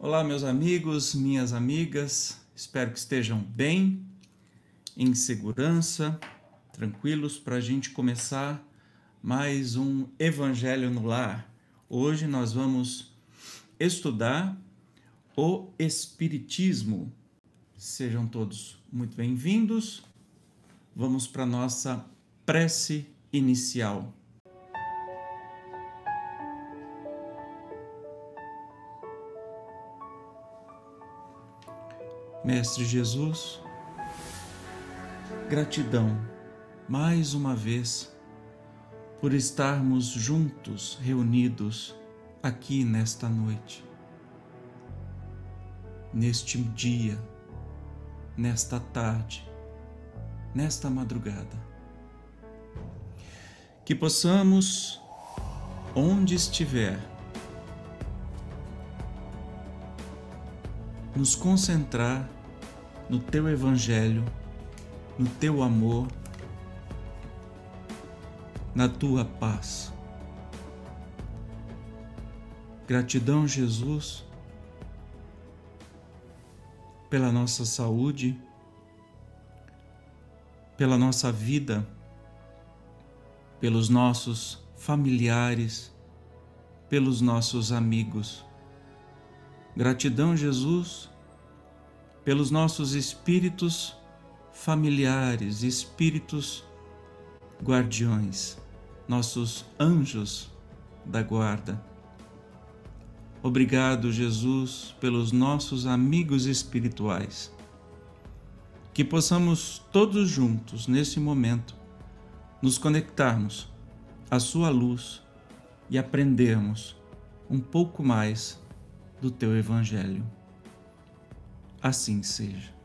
Olá, meus amigos, minhas amigas, espero que estejam bem, em segurança, tranquilos para a gente começar mais um Evangelho no Lar. Hoje nós vamos estudar o Espiritismo. Sejam todos muito bem-vindos. Vamos para a nossa prece inicial. Mestre Jesus, gratidão mais uma vez por estarmos juntos, reunidos aqui nesta noite, neste dia, nesta tarde, nesta madrugada. Que possamos, onde estiver, nos concentrar no teu evangelho, no teu amor, na tua paz. Gratidão, Jesus, pela nossa saúde, pela nossa vida, pelos nossos familiares, pelos nossos amigos. Gratidão, Jesus, pelos nossos espíritos familiares, espíritos guardiões, nossos anjos da guarda. Obrigado, Jesus, pelos nossos amigos espirituais. Que possamos todos juntos, nesse momento, nos conectarmos à Sua luz e aprendermos um pouco mais do teu Evangelho. Assim seja.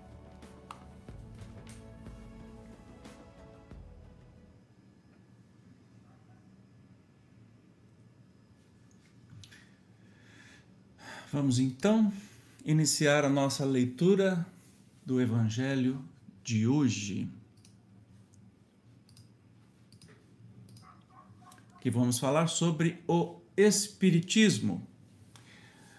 Vamos então iniciar a nossa leitura do Evangelho de hoje. Que vamos falar sobre o Espiritismo.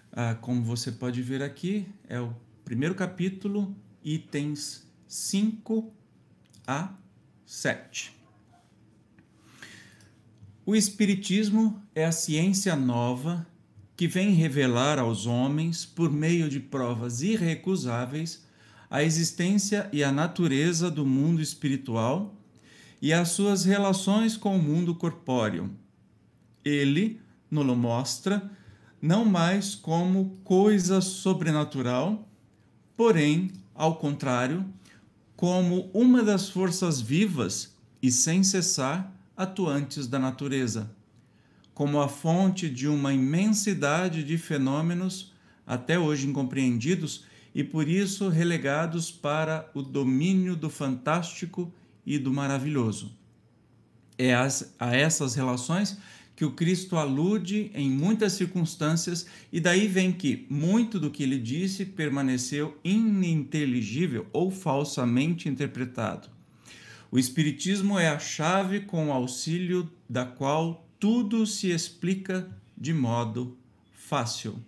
Ah, como você pode ver aqui, é o primeiro capítulo, itens 5 a 7. O Espiritismo é a ciência nova que vem revelar aos homens, por meio de provas irrecusáveis, a existência e a natureza do mundo espiritual e as suas relações com o mundo corpóreo. Ele nos mostra não mais como coisa sobrenatural, porém, ao contrário, como uma das forças vivas e sem cessar atuantes da natureza, como a fonte de uma imensidade de fenômenos até hoje incompreendidos e por isso relegados para o domínio do fantástico e do maravilhoso. É a essas relações que o Cristo alude em muitas circunstâncias, e daí vem que muito do que ele disse permaneceu ininteligível ou falsamente interpretado. O Espiritismo é a chave com o auxílio da qual tudo se explica de modo fácil.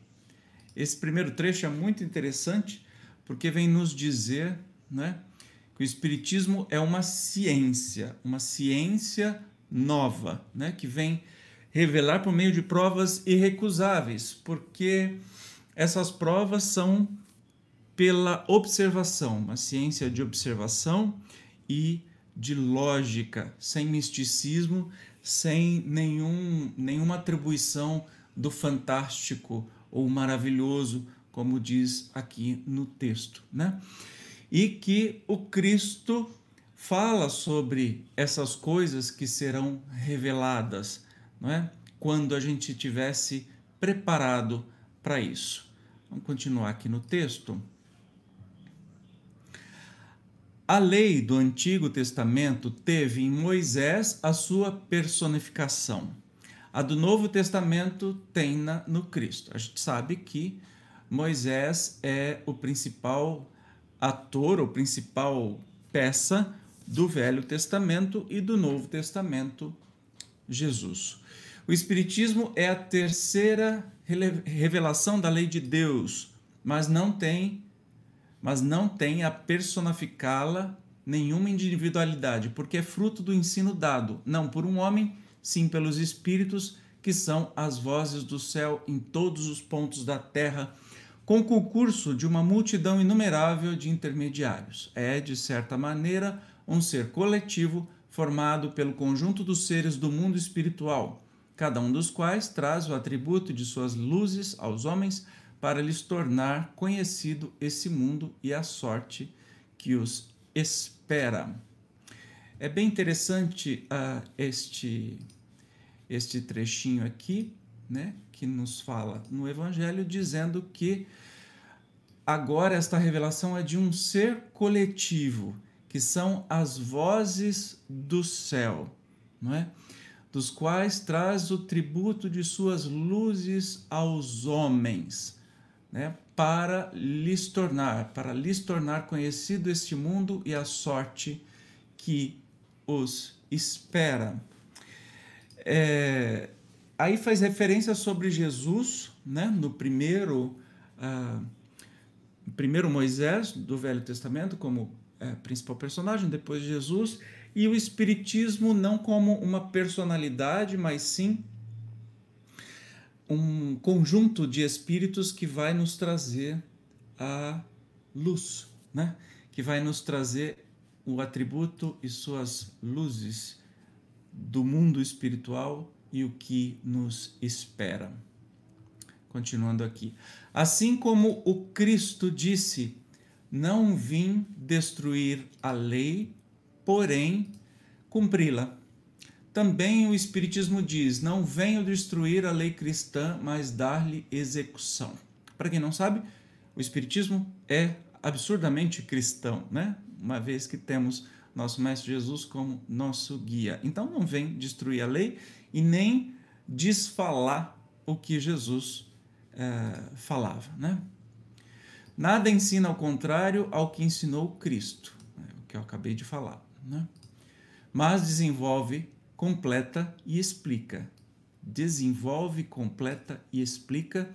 Esse primeiro trecho é muito interessante porque vem nos dizer né, que o Espiritismo é uma ciência, uma ciência nova, né, que vem revelar por meio de provas irrecusáveis, porque essas provas são pela observação, uma ciência de observação e de lógica, sem misticismo, sem nenhum, nenhuma atribuição do fantástico ou maravilhoso, como diz aqui no texto, né? E que o Cristo fala sobre essas coisas que serão reveladas não é? quando a gente tivesse preparado para isso. Vamos continuar aqui no texto. A lei do Antigo Testamento teve em Moisés a sua personificação. A do Novo Testamento tem na, no Cristo. A gente sabe que Moisés é o principal ator, o principal peça do Velho Testamento e do Novo Testamento, Jesus. O Espiritismo é a terceira revelação da lei de Deus, mas não tem mas não tem a personificá-la nenhuma individualidade, porque é fruto do ensino dado, não por um homem, sim pelos espíritos que são as vozes do céu em todos os pontos da terra, com o concurso de uma multidão inumerável de intermediários. É, de certa maneira, um ser coletivo formado pelo conjunto dos seres do mundo espiritual, cada um dos quais traz o atributo de suas luzes aos homens para lhes tornar conhecido esse mundo e a sorte que os espera. É bem interessante uh, este, este trechinho aqui, né, que nos fala no Evangelho, dizendo que agora esta revelação é de um ser coletivo, que são as vozes do céu, não é? Dos quais traz o tributo de suas luzes aos homens né, para lhes tornar, para lhes tornar conhecido este mundo e a sorte que os espera. É, aí faz referência sobre Jesus, né, no primeiro, uh, primeiro Moisés do Velho Testamento como é, principal personagem, depois Jesus, e o Espiritismo não como uma personalidade, mas sim um conjunto de espíritos que vai nos trazer a luz, né? que vai nos trazer o atributo e suas luzes do mundo espiritual e o que nos espera. Continuando aqui. Assim como o Cristo disse: Não vim destruir a lei, porém cumpri-la. Também o Espiritismo diz: não venho destruir a lei cristã, mas dar-lhe execução. Para quem não sabe, o Espiritismo é absurdamente cristão, né? Uma vez que temos nosso Mestre Jesus como nosso guia. Então não vem destruir a lei e nem desfalar o que Jesus é, falava, né? Nada ensina ao contrário ao que ensinou Cristo, né? o que eu acabei de falar, né? Mas desenvolve completa e explica. Desenvolve, completa e explica,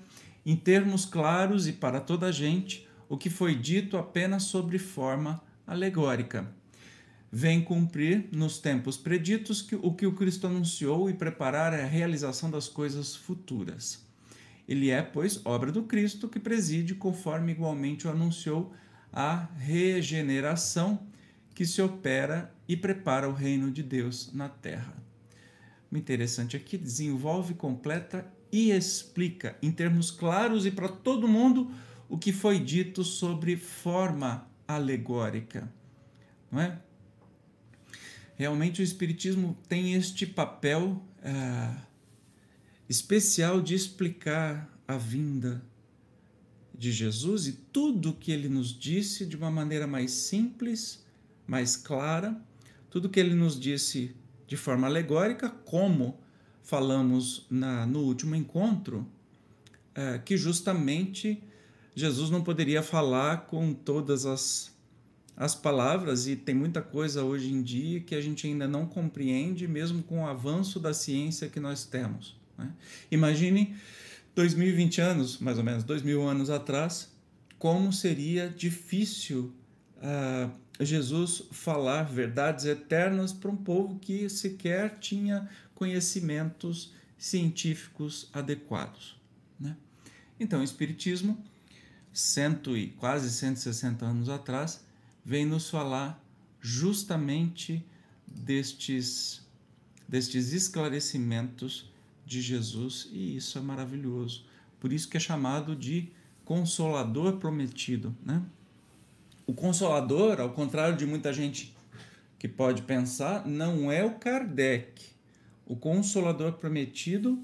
em termos claros e para toda a gente, o que foi dito apenas sobre forma alegórica. Vem cumprir nos tempos preditos que, o que o Cristo anunciou e preparar a realização das coisas futuras. Ele é, pois, obra do Cristo que preside, conforme igualmente o anunciou, a regeneração que se opera e prepara o reino de Deus na terra. O interessante aqui desenvolve, completa e explica em termos claros e para todo mundo o que foi dito sobre forma alegórica, não é? Realmente o Espiritismo tem este papel é, especial de explicar a vinda de Jesus e tudo o que ele nos disse de uma maneira mais simples, mais clara tudo que ele nos disse de forma alegórica, como falamos na, no último encontro, é, que justamente Jesus não poderia falar com todas as, as palavras, e tem muita coisa hoje em dia que a gente ainda não compreende, mesmo com o avanço da ciência que nós temos. Né? Imagine 2020 anos, mais ou menos, dois mil anos atrás, como seria difícil uh, Jesus falar verdades eternas para um povo que sequer tinha conhecimentos científicos adequados. Né? Então, o Espiritismo, cento e quase 160 anos atrás, vem nos falar justamente destes, destes esclarecimentos de Jesus e isso é maravilhoso. Por isso que é chamado de Consolador Prometido, né? O Consolador, ao contrário de muita gente que pode pensar, não é o Kardec. O Consolador prometido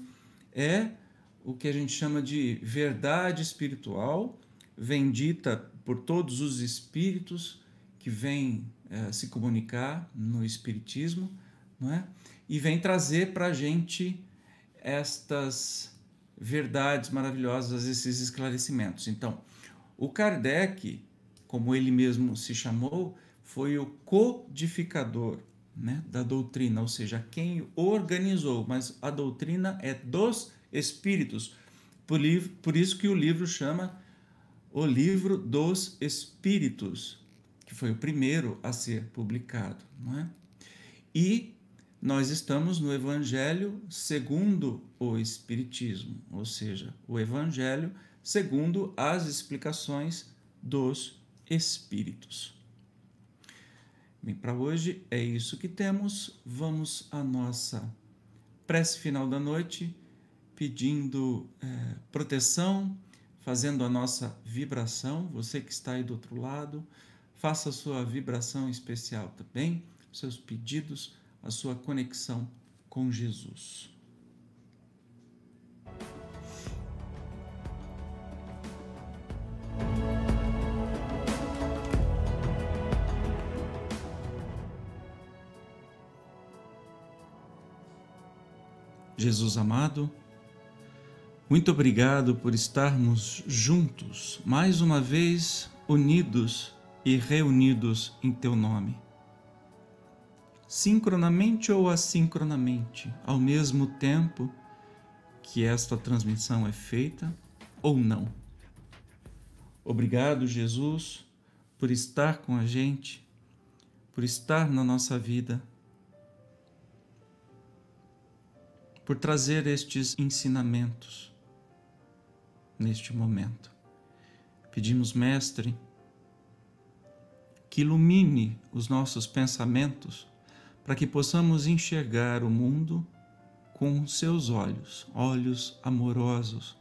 é o que a gente chama de verdade espiritual, vendita por todos os espíritos que vêm é, se comunicar no Espiritismo, não é? e vem trazer para a gente estas verdades maravilhosas, esses esclarecimentos. Então, o Kardec como ele mesmo se chamou, foi o codificador né, da doutrina, ou seja, quem organizou, mas a doutrina é dos espíritos. Por, por isso que o livro chama o livro dos Espíritos, que foi o primeiro a ser publicado, não é? E nós estamos no Evangelho segundo o Espiritismo, ou seja, o Evangelho segundo as explicações dos Espíritos. Bem, para hoje é isso que temos. Vamos à nossa prece final da noite, pedindo é, proteção, fazendo a nossa vibração. Você que está aí do outro lado, faça a sua vibração especial também, seus pedidos, a sua conexão com Jesus. Jesus amado, muito obrigado por estarmos juntos, mais uma vez unidos e reunidos em Teu nome. Sincronamente ou assincronamente, ao mesmo tempo que esta transmissão é feita ou não. Obrigado, Jesus, por estar com a gente, por estar na nossa vida por trazer estes ensinamentos neste momento. Pedimos, Mestre, que ilumine os nossos pensamentos para que possamos enxergar o mundo com seus olhos, olhos amorosos,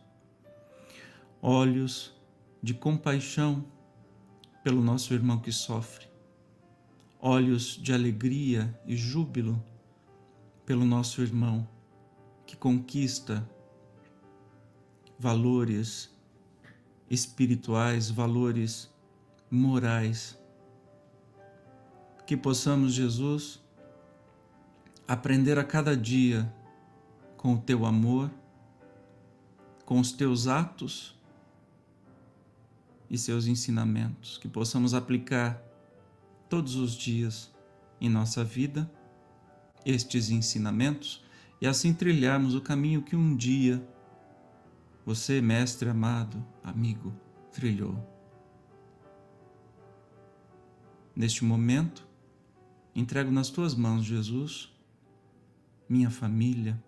olhos de compaixão pelo nosso irmão que sofre, olhos de alegria e júbilo pelo nosso irmão que conquista valores espirituais, valores morais. Que possamos, Jesus, aprender a cada dia com o teu amor, com os teus atos e seus ensinamentos, que possamos aplicar todos os dias em nossa vida estes ensinamentos e assim trilharmos o caminho que um dia você, mestre amado, amigo, trilhou. Neste momento, entrego nas tuas mãos, Jesus, minha família,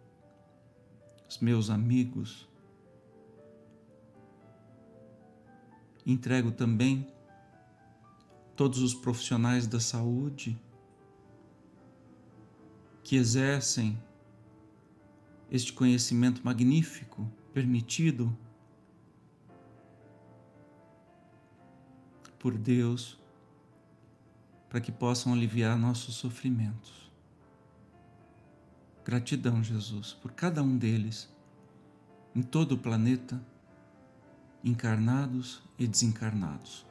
os meus amigos. Entrego também todos os profissionais da saúde que exercem este conhecimento magnífico permitido por Deus para que possam aliviar nossos sofrimentos. Gratidão, Jesus, por cada um deles, em todo o planeta, encarnados e desencarnados.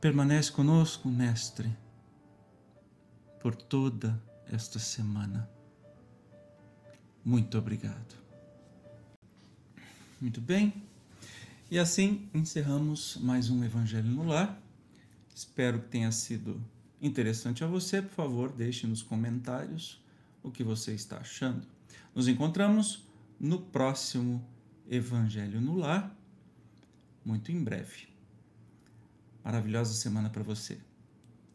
Permanece conosco, Mestre, por toda esta semana. Muito obrigado. Muito bem. E assim encerramos mais um Evangelho no Lar. Espero que tenha sido interessante a você. Por favor, deixe nos comentários o que você está achando. Nos encontramos no próximo Evangelho no Lar, muito em breve. Maravilhosa semana para você.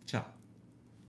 Tchau.